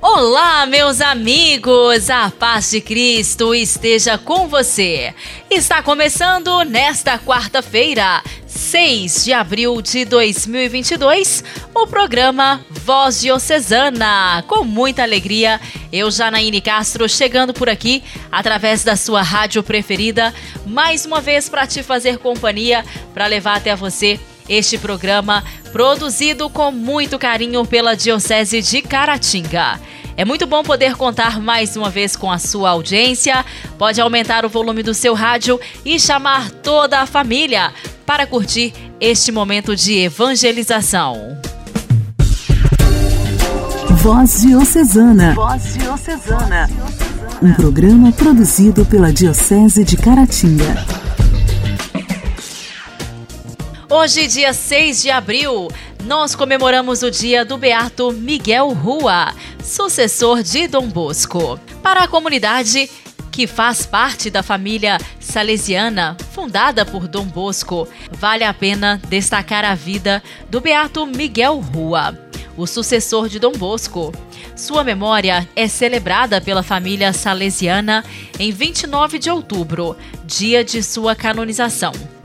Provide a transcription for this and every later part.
Olá, meus amigos! A paz de Cristo esteja com você. Está começando nesta quarta-feira, 6 de abril de 2022, o programa Voz Diocesana. Com muita alegria, eu, Janaíne Castro, chegando por aqui através da sua rádio preferida, mais uma vez para te fazer companhia, para levar até você este programa produzido com muito carinho pela Diocese de Caratinga. É muito bom poder contar mais uma vez com a sua audiência. Pode aumentar o volume do seu rádio e chamar toda a família para curtir este momento de evangelização. Voz Diocesana. Voz Diocesana. Um programa produzido pela Diocese de Caratinga. Hoje, dia 6 de abril, nós comemoramos o dia do Beato Miguel Rua, sucessor de Dom Bosco. Para a comunidade que faz parte da família salesiana fundada por Dom Bosco, vale a pena destacar a vida do Beato Miguel Rua, o sucessor de Dom Bosco. Sua memória é celebrada pela família salesiana em 29 de outubro, dia de sua canonização.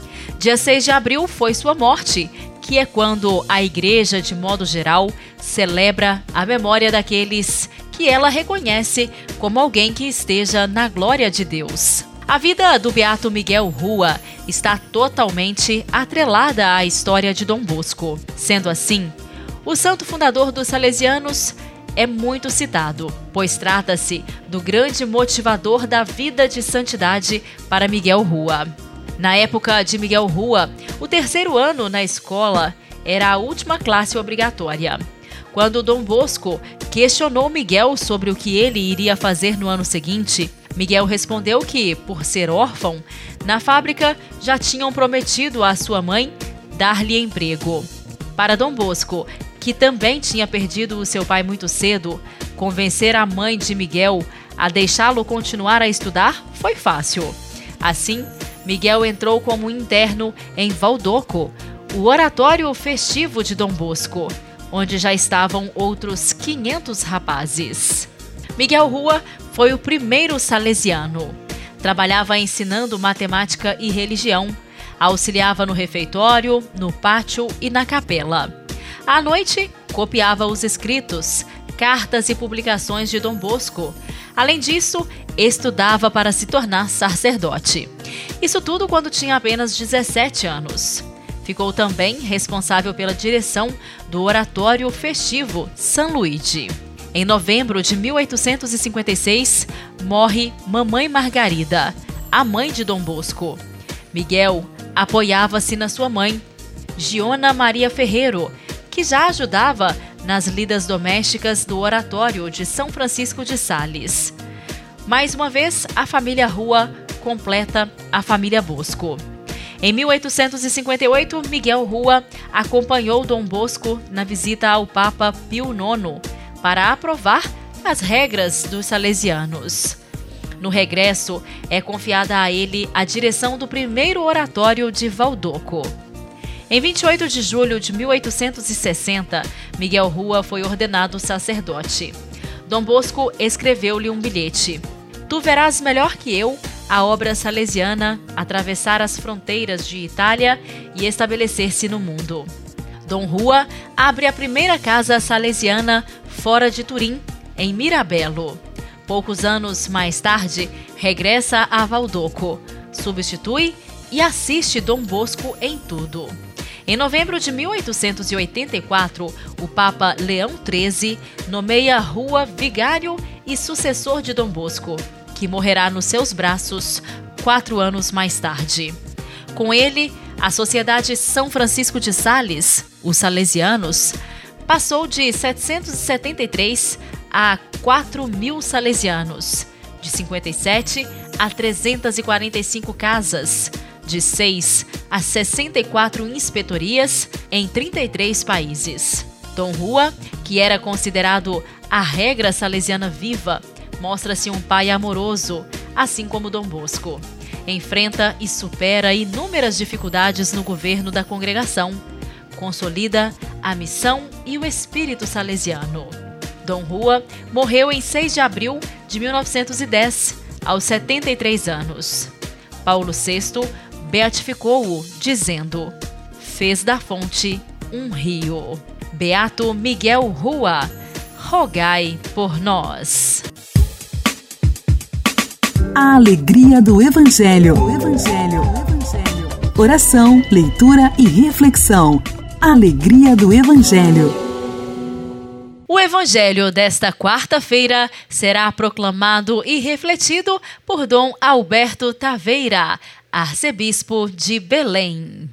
Dia 6 de abril foi sua morte, que é quando a igreja, de modo geral, celebra a memória daqueles que ela reconhece como alguém que esteja na glória de Deus. A vida do Beato Miguel Rua está totalmente atrelada à história de Dom Bosco. Sendo assim, o santo fundador dos Salesianos é muito citado, pois trata-se do grande motivador da vida de santidade para Miguel Rua. Na época de Miguel Rua, o terceiro ano na escola era a última classe obrigatória. Quando Dom Bosco questionou Miguel sobre o que ele iria fazer no ano seguinte, Miguel respondeu que, por ser órfão, na fábrica já tinham prometido à sua mãe dar-lhe emprego. Para Dom Bosco, que também tinha perdido o seu pai muito cedo, convencer a mãe de Miguel a deixá-lo continuar a estudar foi fácil. Assim, Miguel entrou como interno em Valdoco, o oratório festivo de Dom Bosco, onde já estavam outros 500 rapazes. Miguel Rua foi o primeiro salesiano. Trabalhava ensinando matemática e religião. Auxiliava no refeitório, no pátio e na capela. À noite, copiava os escritos, cartas e publicações de Dom Bosco. Além disso, estudava para se tornar sacerdote. Isso tudo quando tinha apenas 17 anos. Ficou também responsável pela direção do Oratório Festivo San Luigi. Em novembro de 1856, morre Mamãe Margarida, a mãe de Dom Bosco. Miguel apoiava-se na sua mãe, Giona Maria Ferreiro, que já ajudava nas lidas domésticas do Oratório de São Francisco de Sales. Mais uma vez, a família Rua completa a família Bosco. Em 1858, Miguel Rua acompanhou Dom Bosco na visita ao Papa Pio IX para aprovar as regras dos salesianos. No regresso, é confiada a ele a direção do primeiro oratório de Valdoco. Em 28 de julho de 1860, Miguel Rua foi ordenado sacerdote. Dom Bosco escreveu-lhe um bilhete: Tu verás melhor que eu a obra salesiana atravessar as fronteiras de Itália e estabelecer-se no mundo. Dom Rua abre a primeira casa salesiana fora de Turim, em Mirabelo. Poucos anos mais tarde, regressa a Valdoco, substitui e assiste Dom Bosco em tudo. Em novembro de 1884, o Papa Leão XIII nomeia Rua vigário e sucessor de Dom Bosco, que morrerá nos seus braços quatro anos mais tarde. Com ele, a Sociedade São Francisco de Sales, os Salesianos, passou de 773 a 4 mil salesianos, de 57 a 345 casas, de 6 a 64 inspetorias em 33 países. Dom Rua, que era considerado a regra salesiana viva, mostra-se um pai amoroso, assim como Dom Bosco. enfrenta e supera inúmeras dificuldades no governo da congregação. Consolida a missão e o espírito salesiano. Dom Rua morreu em 6 de abril de 1910, aos 73 anos. Paulo VI beatificou-o, dizendo: Fez da fonte um rio. Beato Miguel Rua, rogai por nós. A alegria do Evangelho. O Evangelho. Oração, leitura e reflexão. Alegria do Evangelho. O Evangelho desta quarta-feira será proclamado e refletido por Dom Alberto Taveira, arcebispo de Belém.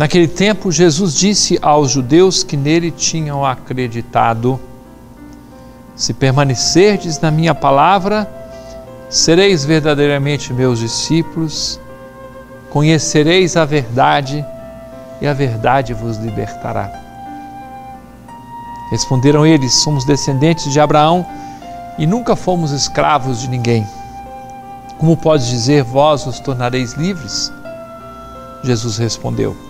Naquele tempo, Jesus disse aos judeus que nele tinham acreditado: Se permanecerdes na minha palavra, sereis verdadeiramente meus discípulos, conhecereis a verdade e a verdade vos libertará. Responderam eles: Somos descendentes de Abraão e nunca fomos escravos de ninguém. Como pode dizer, vós os tornareis livres? Jesus respondeu: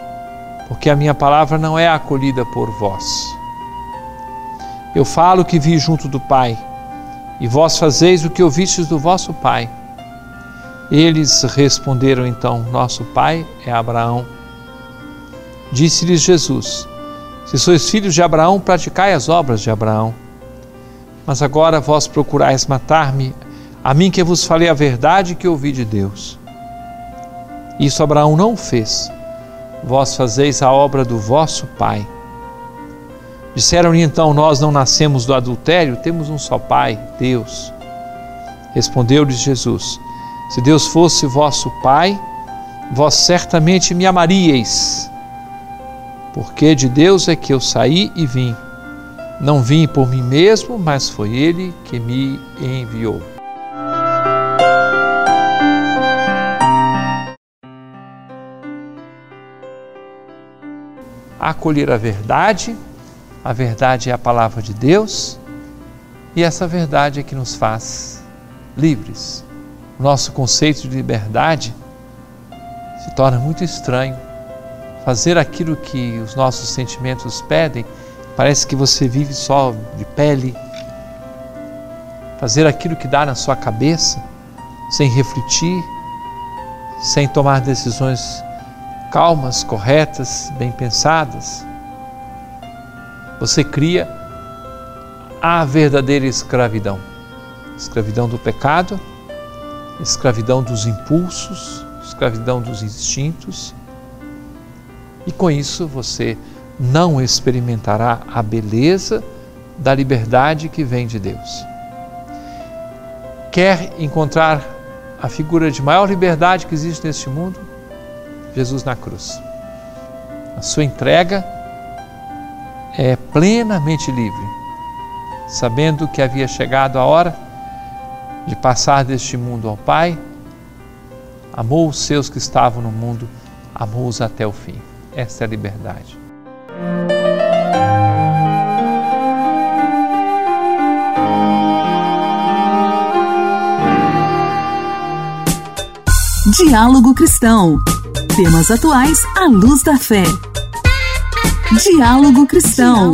porque a minha palavra não é acolhida por vós. Eu falo que vi junto do Pai, e vós fazeis o que ouvistes do vosso Pai. Eles responderam então: Nosso Pai é Abraão. Disse-lhes Jesus: Se sois filhos de Abraão, praticai as obras de Abraão. Mas agora vós procurais matar-me, a mim que vos falei a verdade que ouvi de Deus. Isso Abraão não fez vós fazeis a obra do vosso Pai. Disseram-lhe então: Nós não nascemos do adultério, temos um só Pai, Deus. Respondeu-lhes Jesus: Se Deus fosse vosso Pai, vós certamente me amaríeis, porque de Deus é que eu saí e vim. Não vim por mim mesmo, mas foi Ele que me enviou. Acolher a verdade, a verdade é a palavra de Deus e essa verdade é que nos faz livres. O nosso conceito de liberdade se torna muito estranho. Fazer aquilo que os nossos sentimentos pedem, parece que você vive só de pele. Fazer aquilo que dá na sua cabeça, sem refletir, sem tomar decisões calmas, corretas, bem pensadas, você cria a verdadeira escravidão escravidão do pecado, escravidão dos impulsos, escravidão dos instintos. E com isso você não experimentará a beleza da liberdade que vem de Deus. Quer encontrar a figura de maior liberdade que existe neste mundo? Jesus na cruz. A sua entrega é plenamente livre, sabendo que havia chegado a hora de passar deste mundo ao Pai, amou os seus que estavam no mundo, amou-os até o fim. Esta é a liberdade. Diálogo Cristão. Temas atuais à luz da fé. Diálogo Cristão.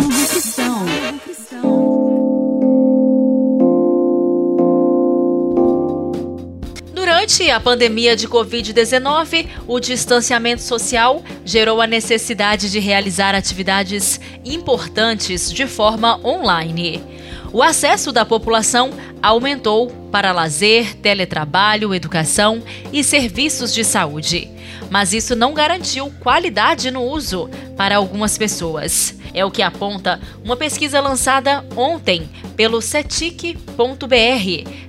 Durante a pandemia de Covid-19, o distanciamento social gerou a necessidade de realizar atividades importantes de forma online. O acesso da população aumentou para lazer, teletrabalho, educação e serviços de saúde. Mas isso não garantiu qualidade no uso para algumas pessoas. É o que aponta uma pesquisa lançada ontem pelo CETIC.br,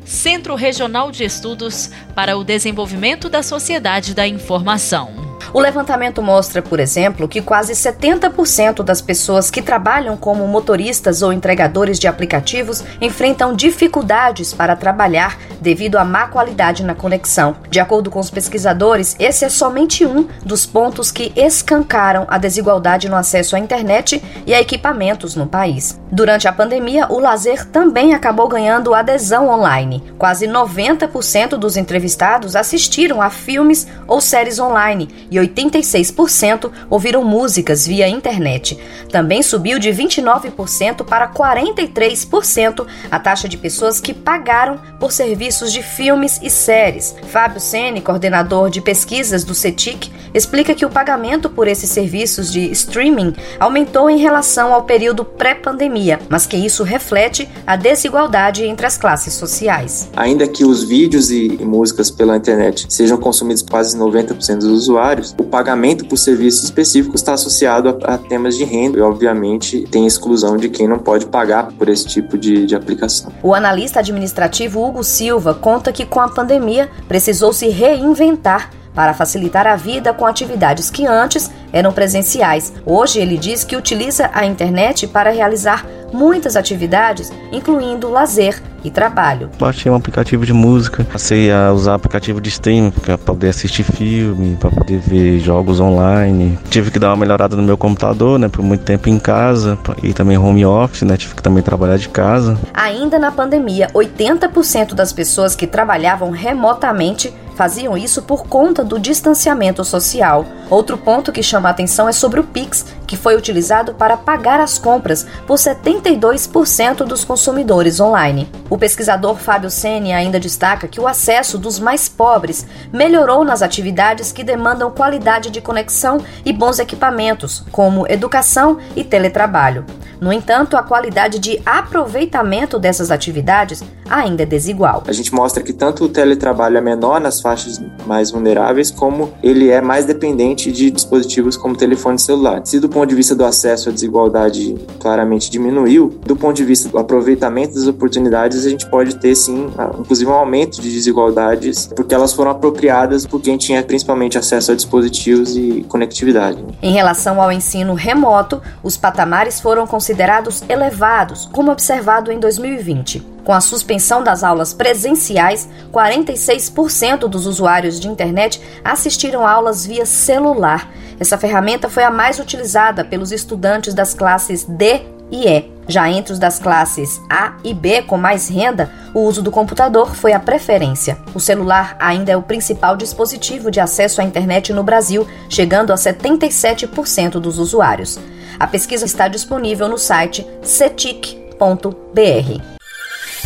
Centro Regional de Estudos para o Desenvolvimento da Sociedade da Informação. O levantamento mostra, por exemplo, que quase 70% das pessoas que trabalham como motoristas ou entregadores de aplicativos enfrentam dificuldades para trabalhar devido à má qualidade na conexão. De acordo com os pesquisadores, esse é somente um dos pontos que escancaram a desigualdade no acesso à internet e a equipamentos no país. Durante a pandemia, o lazer também acabou ganhando adesão online. Quase 90% dos entrevistados assistiram a filmes ou séries online e 86% ouviram músicas via internet. Também subiu de 29% para 43% a taxa de pessoas que pagaram por serviços de filmes e séries. Fábio Sene, coordenador de pesquisas do CETIC, explica que o pagamento por esses serviços de streaming aumentou em relação ao período pré-pandemia, mas que isso reflete a desigualdade entre as classes sociais. Ainda que os vídeos e músicas pela internet sejam consumidos quase 90% dos usuários, o pagamento por serviços específicos está associado a, a, temas de renda e, obviamente, tem exclusão de quem não pode pagar por esse tipo de, de aplicação. O analista administrativo Hugo Silva conta que, com a pandemia, precisou se reinventar para facilitar a vida com atividades que antes eram presenciais. Hoje ele diz que utiliza a internet para realizar muitas atividades, incluindo lazer e trabalho. Baixei um aplicativo de música, passei a usar aplicativo de streaming para poder assistir filme, para poder ver jogos online. Tive que dar uma melhorada no meu computador, né, por muito tempo em casa e também home office, né, tive que também trabalhar de casa. Ainda na pandemia, 80% das pessoas que trabalhavam remotamente faziam isso por conta do distanciamento social. Outro ponto que chama a atenção é sobre o Pix, que foi utilizado para pagar as compras por 72% dos consumidores online. O pesquisador Fábio Sene ainda destaca que o acesso dos mais pobres melhorou nas atividades que demandam qualidade de conexão e bons equipamentos, como educação e teletrabalho. No entanto, a qualidade de aproveitamento dessas atividades ainda é desigual. A gente mostra que tanto o teletrabalho é menor nas faixas mais vulneráveis, como ele é mais dependente de dispositivos como telefone celular. Se do ponto de vista do acesso a desigualdade claramente diminuiu, do ponto de vista do aproveitamento das oportunidades, a gente pode ter sim, inclusive um aumento de desigualdades, porque elas foram apropriadas por quem tinha principalmente acesso a dispositivos e conectividade. Em relação ao ensino remoto, os patamares foram considerados elevados, como observado em 2020. Com a suspensão das aulas presenciais, 46% dos usuários de internet assistiram aulas via celular. Essa ferramenta foi a mais utilizada pelos estudantes das classes D e E. Já entre os das classes A e B com mais renda, o uso do computador foi a preferência. O celular ainda é o principal dispositivo de acesso à internet no Brasil, chegando a 77% dos usuários. A pesquisa está disponível no site cetic.br.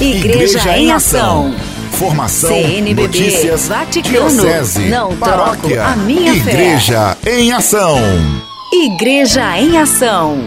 Igreja, Igreja em Ação. Formação, CNBB, notícias, Vaticano, diocese, não paróquia, a minha Igreja fé. em Ação. Igreja em Ação.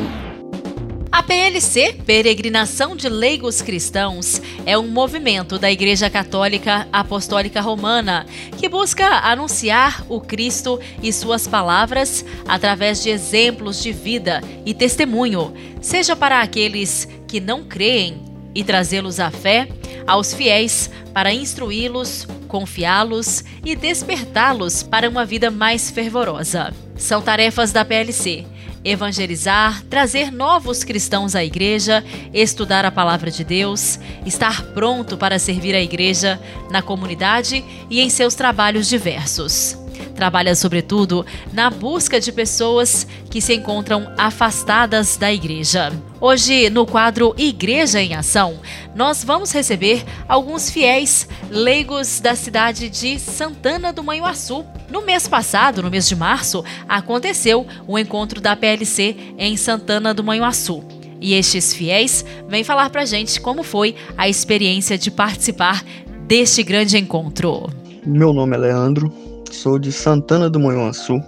A PLC, Peregrinação de Leigos Cristãos, é um movimento da Igreja Católica Apostólica Romana que busca anunciar o Cristo e suas palavras através de exemplos de vida e testemunho, seja para aqueles que não creem e trazê-los à fé, aos fiéis, para instruí-los, confiá-los e despertá-los para uma vida mais fervorosa. São tarefas da PLC evangelizar, trazer novos cristãos à igreja, estudar a palavra de Deus, estar pronto para servir a igreja na comunidade e em seus trabalhos diversos. Trabalha, sobretudo, na busca de pessoas que se encontram afastadas da igreja. Hoje, no quadro Igreja em Ação, nós vamos receber alguns fiéis leigos da cidade de Santana do Manhuaçu. No mês passado, no mês de março, aconteceu o encontro da PLC em Santana do Manhuaçu. E estes fiéis vêm falar pra gente como foi a experiência de participar deste grande encontro. Meu nome é Leandro, Sou de Santana do Manhuaçu,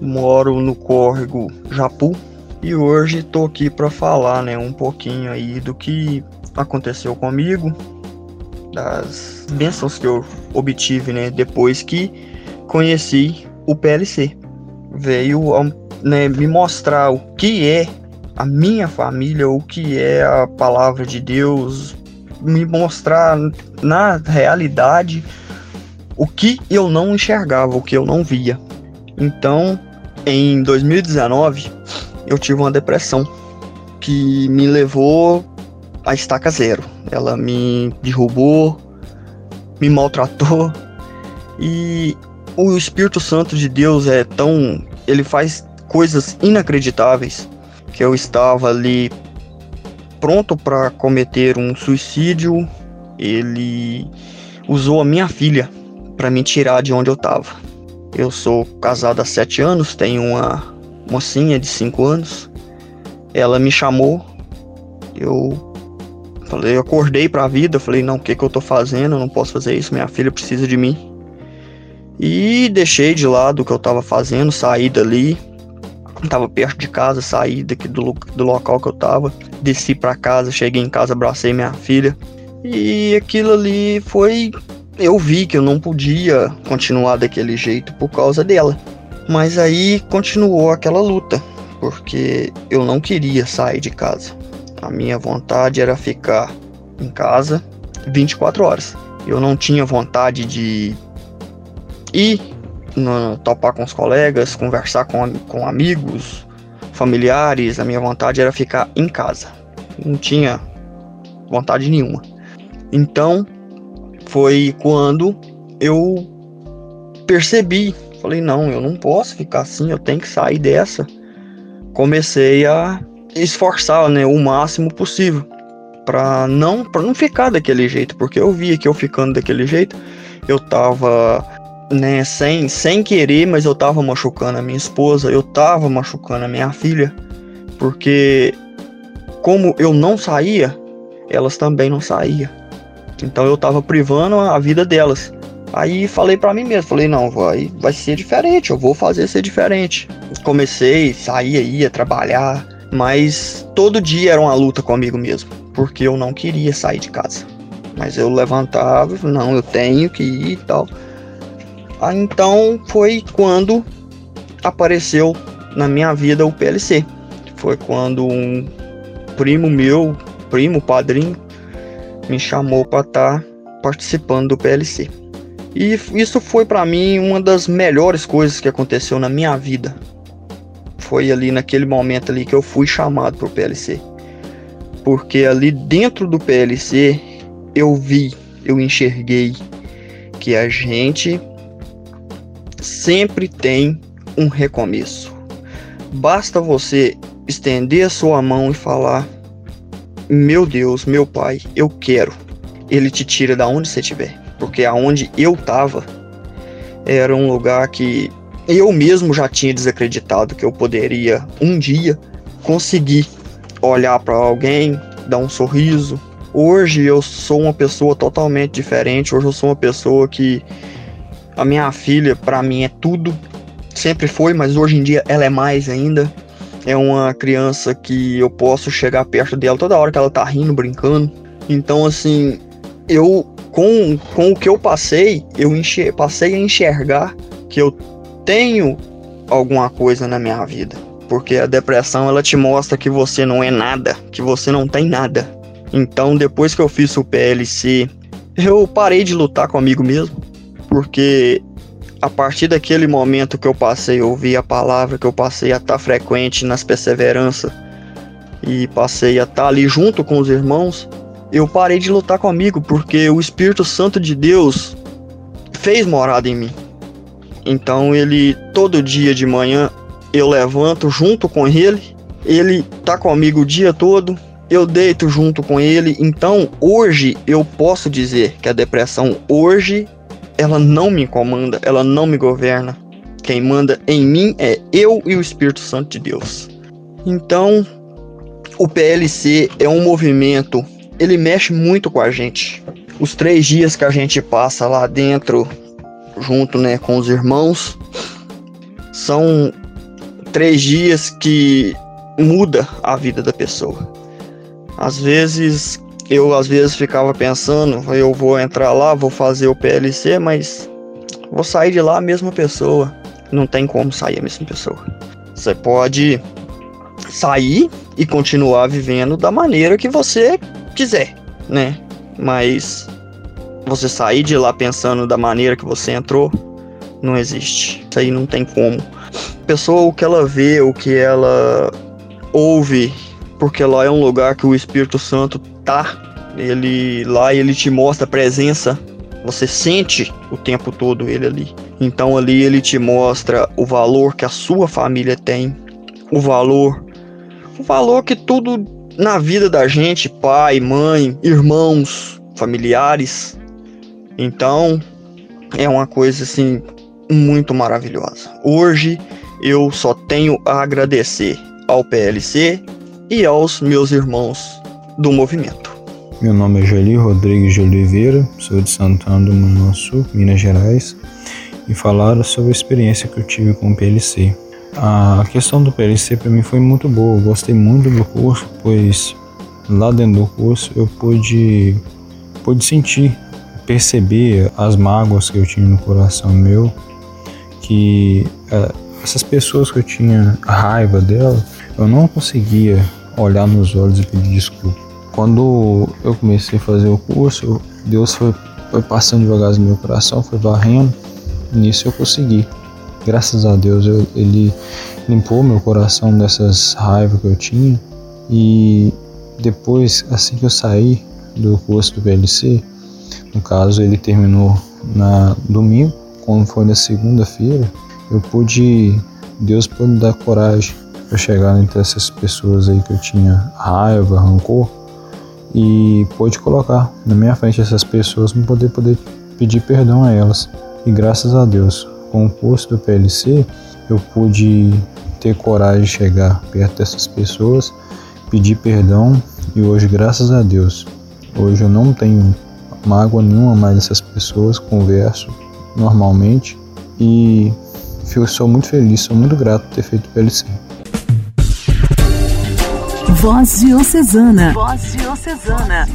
moro no córrego Japu e hoje estou aqui para falar, né, um pouquinho aí do que aconteceu comigo, das bênçãos que eu obtive, né, depois que conheci o PLC. Veio né, me mostrar o que é a minha família, o que é a palavra de Deus, me mostrar na realidade o que eu não enxergava, o que eu não via. Então, em 2019, eu tive uma depressão que me levou a estaca zero. Ela me derrubou, me maltratou e o Espírito Santo de Deus é tão. Ele faz coisas inacreditáveis que eu estava ali pronto para cometer um suicídio. Ele usou a minha filha para me tirar de onde eu estava. Eu sou casado há sete anos, tenho uma mocinha de cinco anos. Ela me chamou, eu falei, eu acordei para a vida, falei, não, o que que eu tô fazendo? Eu não posso fazer isso, minha filha precisa de mim. E deixei de lado o que eu estava fazendo, saí dali, estava perto de casa, saí daqui do, do local que eu estava, desci para casa, cheguei em casa, abracei minha filha. E aquilo ali foi. Eu vi que eu não podia continuar daquele jeito por causa dela. Mas aí continuou aquela luta, porque eu não queria sair de casa. A minha vontade era ficar em casa 24 horas. Eu não tinha vontade de ir no, topar com os colegas, conversar com, com amigos, familiares. A minha vontade era ficar em casa. Não tinha vontade nenhuma. Então foi quando eu percebi, falei não, eu não posso ficar assim, eu tenho que sair dessa. Comecei a esforçar, né, o máximo possível para não para não ficar daquele jeito, porque eu via que eu ficando daquele jeito, eu tava né, sem, sem querer, mas eu tava machucando a minha esposa, eu tava machucando a minha filha, porque como eu não saía, elas também não saíam. Então eu tava privando a vida delas. Aí falei para mim mesmo, falei, não, vai, vai ser diferente, eu vou fazer ser diferente. Comecei, saía, ia trabalhar, mas todo dia era uma luta comigo mesmo, porque eu não queria sair de casa. Mas eu levantava, não, eu tenho que ir e tal. Ah, então foi quando apareceu na minha vida o PLC. Foi quando um primo meu, primo, padrinho, me chamou para estar tá participando do PLC. E isso foi para mim uma das melhores coisas que aconteceu na minha vida. Foi ali naquele momento ali que eu fui chamado para o PLC. Porque ali dentro do PLC eu vi, eu enxerguei que a gente sempre tem um recomeço. Basta você estender a sua mão e falar: Meu Deus, meu Pai, eu quero. Ele te tira da onde você estiver, porque aonde eu estava era um lugar que eu mesmo já tinha desacreditado que eu poderia um dia conseguir olhar para alguém, dar um sorriso. Hoje eu sou uma pessoa totalmente diferente. Hoje eu sou uma pessoa que a minha filha, para mim, é tudo. Sempre foi, mas hoje em dia ela é mais ainda. É uma criança que eu posso chegar perto dela toda hora que ela tá rindo, brincando. Então, assim, eu, com, com o que eu passei, eu enxer, passei a enxergar que eu tenho alguma coisa na minha vida. Porque a depressão, ela te mostra que você não é nada, que você não tem nada. Então, depois que eu fiz o PLC, eu parei de lutar comigo mesmo porque a partir daquele momento que eu passei a ouvir a palavra, que eu passei a estar frequente nas perseveranças e passei a estar ali junto com os irmãos, eu parei de lutar comigo, porque o Espírito Santo de Deus fez morada em mim. Então ele todo dia de manhã eu levanto junto com ele, ele tá comigo o dia todo, eu deito junto com ele. Então hoje eu posso dizer que a depressão hoje ela não me comanda, ela não me governa. Quem manda em mim é eu e o Espírito Santo de Deus. Então, o PLC é um movimento, ele mexe muito com a gente. Os três dias que a gente passa lá dentro, junto né, com os irmãos, são três dias que muda a vida da pessoa. Às vezes eu às vezes ficava pensando, eu vou entrar lá, vou fazer o PLC, mas vou sair de lá a mesma pessoa. Não tem como sair a mesma pessoa. Você pode sair e continuar vivendo da maneira que você quiser, né? Mas você sair de lá pensando da maneira que você entrou, não existe. Isso aí não tem como. A pessoa, o que ela vê, o que ela ouve, porque lá é um lugar que o Espírito Santo tá. Ele lá ele te mostra a presença. Você sente o tempo todo ele ali. Então ali ele te mostra o valor que a sua família tem, o valor, o valor que tudo na vida da gente, pai, mãe, irmãos, familiares. Então é uma coisa assim muito maravilhosa. Hoje eu só tenho a agradecer ao PLC e aos meus irmãos do movimento. Meu nome é Jolie Rodrigues de Oliveira, sou de Santana do Manhuaçu, Minas Gerais, e falar sobre a experiência que eu tive com o PLC. A questão do PLC para mim foi muito boa, eu gostei muito do curso, pois lá dentro do curso eu pude, pude sentir, perceber as mágoas que eu tinha no coração meu, que uh, essas pessoas que eu tinha raiva dela, eu não conseguia olhar nos olhos e pedir desculpa. Quando eu comecei a fazer o curso, Deus foi, foi passando devagar no meu coração, foi varrendo, nisso eu consegui. Graças a Deus eu, ele limpou meu coração dessas raivas que eu tinha. E depois, assim que eu saí do curso do VLC, no caso ele terminou na domingo, quando foi na segunda-feira, eu pude, Deus pôde me dar coragem para chegar entre essas pessoas aí que eu tinha raiva, rancor e pôde colocar na minha frente essas pessoas para poder poder pedir perdão a elas. E graças a Deus, com o curso do PLC, eu pude ter coragem de chegar perto dessas pessoas, pedir perdão e hoje, graças a Deus, hoje eu não tenho mágoa nenhuma mais dessas pessoas, converso normalmente e eu sou muito feliz, sou muito grato por ter feito o PLC. Voz Diocesana. Voz Diocesana.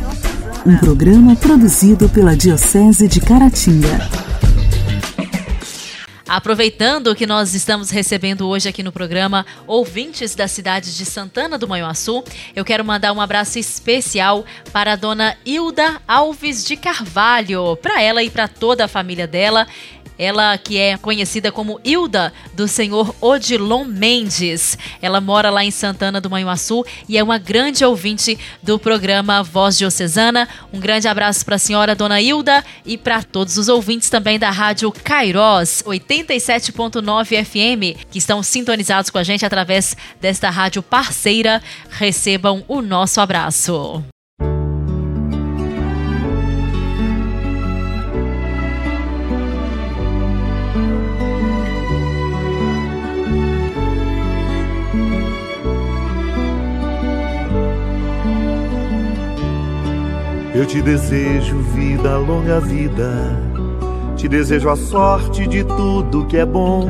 Um programa produzido pela Diocese de Caratinga. Aproveitando que nós estamos recebendo hoje aqui no programa ouvintes da cidade de Santana do Manhuaçu, eu quero mandar um abraço especial para a dona Hilda Alves de Carvalho, para ela e para toda a família dela. Ela que é conhecida como Hilda do Senhor Odilon Mendes. Ela mora lá em Santana do Manhuaçu e é uma grande ouvinte do programa Voz Diocesana. Um grande abraço para a senhora Dona Hilda e para todos os ouvintes também da Rádio Kairos 87.9 FM que estão sintonizados com a gente através desta rádio parceira. Recebam o nosso abraço. Eu te desejo vida, longa vida. Te desejo a sorte de tudo que é bom,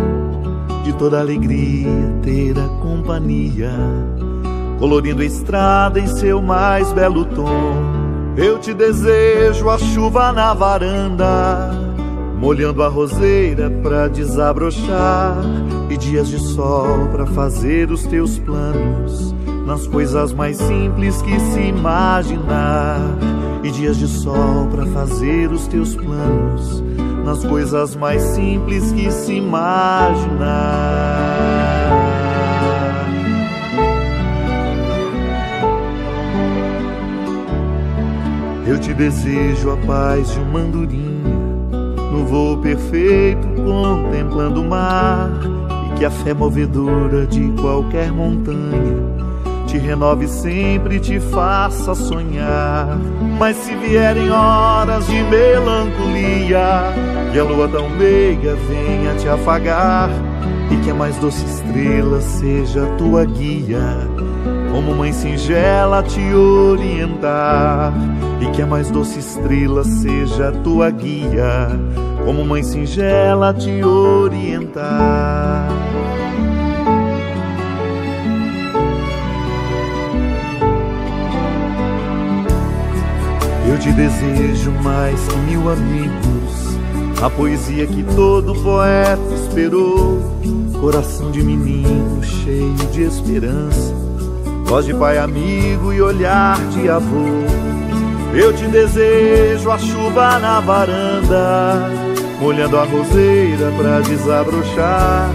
de toda alegria ter a companhia, colorindo a estrada em seu mais belo tom. Eu te desejo a chuva na varanda, molhando a roseira pra desabrochar, e dias de sol pra fazer os teus planos, nas coisas mais simples que se imaginar e dias de sol para fazer os teus planos nas coisas mais simples que se imaginar. Eu te desejo a paz de uma andorinha voo perfeito contemplando o mar e que a fé movedora de qualquer montanha te renove sempre, te faça sonhar. Mas se vierem horas de melancolia, que a lua tão meiga venha te afagar, e que a mais doce estrela seja tua guia, como mãe singela te orientar, e que a mais doce estrela seja tua guia, como mãe singela te orientar. Eu te desejo mais que mil amigos, a poesia que todo poeta esperou. Coração de menino cheio de esperança, voz de pai amigo e olhar de avô. Eu te desejo a chuva na varanda, molhando a roseira pra desabrochar,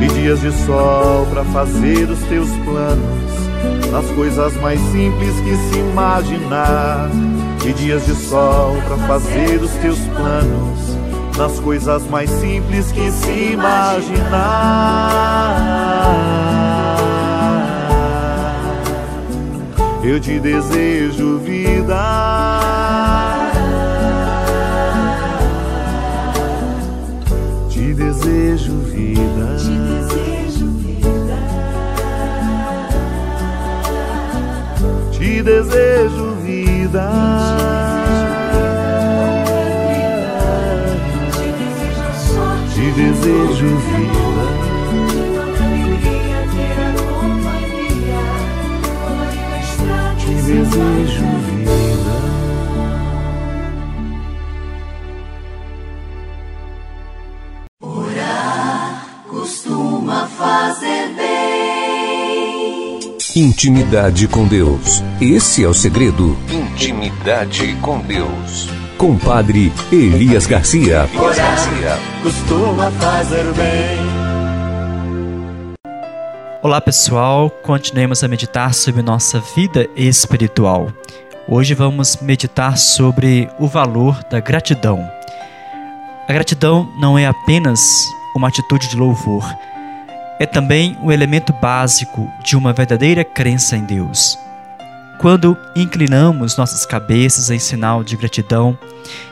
e dias de sol pra fazer os teus planos, nas coisas mais simples que se imaginar. E dias de sol pra fazer os teus planos, nas coisas mais simples que se imaginar. Eu te desejo vida. Intimidade com Deus. Esse é o segredo. Intimidade com Deus. Compadre Elias Garcia. Elias Garcia. Costuma fazer bem. Olá pessoal, continuemos a meditar sobre nossa vida espiritual. Hoje vamos meditar sobre o valor da gratidão. A gratidão não é apenas uma atitude de louvor, é também o um elemento básico de uma verdadeira crença em Deus. Quando inclinamos nossas cabeças em sinal de gratidão,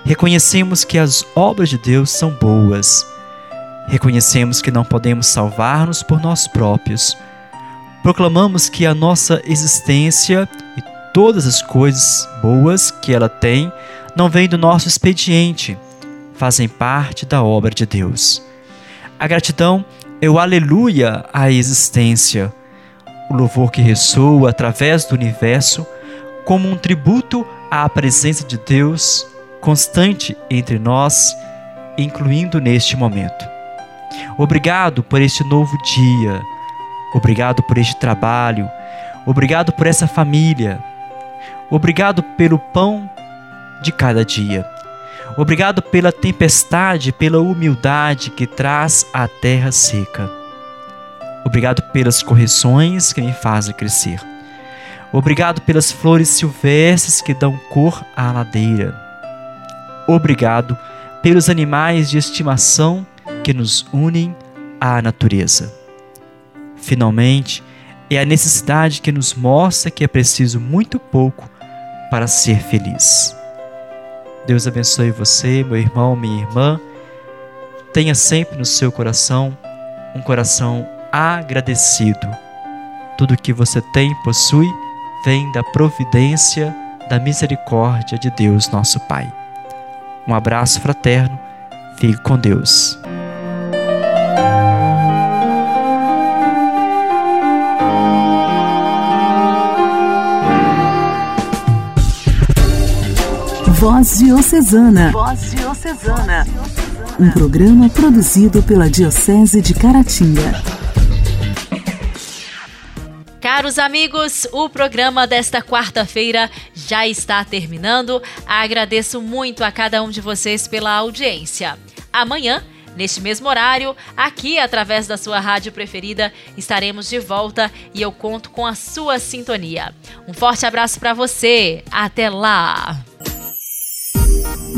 reconhecemos que as obras de Deus são boas. Reconhecemos que não podemos salvar-nos por nós próprios. Proclamamos que a nossa existência e todas as coisas boas que ela tem não vêm do nosso expediente, fazem parte da obra de Deus. A gratidão é o aleluia à existência, o louvor que ressoa através do universo como um tributo à presença de Deus constante entre nós, incluindo neste momento. Obrigado por este novo dia, obrigado por este trabalho, obrigado por essa família, obrigado pelo pão de cada dia. Obrigado pela tempestade, pela humildade que traz a terra seca. Obrigado pelas correções que me fazem crescer. Obrigado pelas flores silvestres que dão cor à ladeira. Obrigado pelos animais de estimação que nos unem à natureza. Finalmente, é a necessidade que nos mostra que é preciso muito pouco para ser feliz. Deus abençoe você, meu irmão, minha irmã. Tenha sempre no seu coração um coração agradecido. Tudo que você tem, possui, vem da providência, da misericórdia de Deus, nosso Pai. Um abraço fraterno. Fique com Deus. Voz Diocesana. Voz Diocesana. Um programa produzido pela Diocese de Caratinga. Caros amigos, o programa desta quarta-feira já está terminando. Agradeço muito a cada um de vocês pela audiência. Amanhã, neste mesmo horário, aqui através da sua rádio preferida, estaremos de volta e eu conto com a sua sintonia. Um forte abraço para você. Até lá.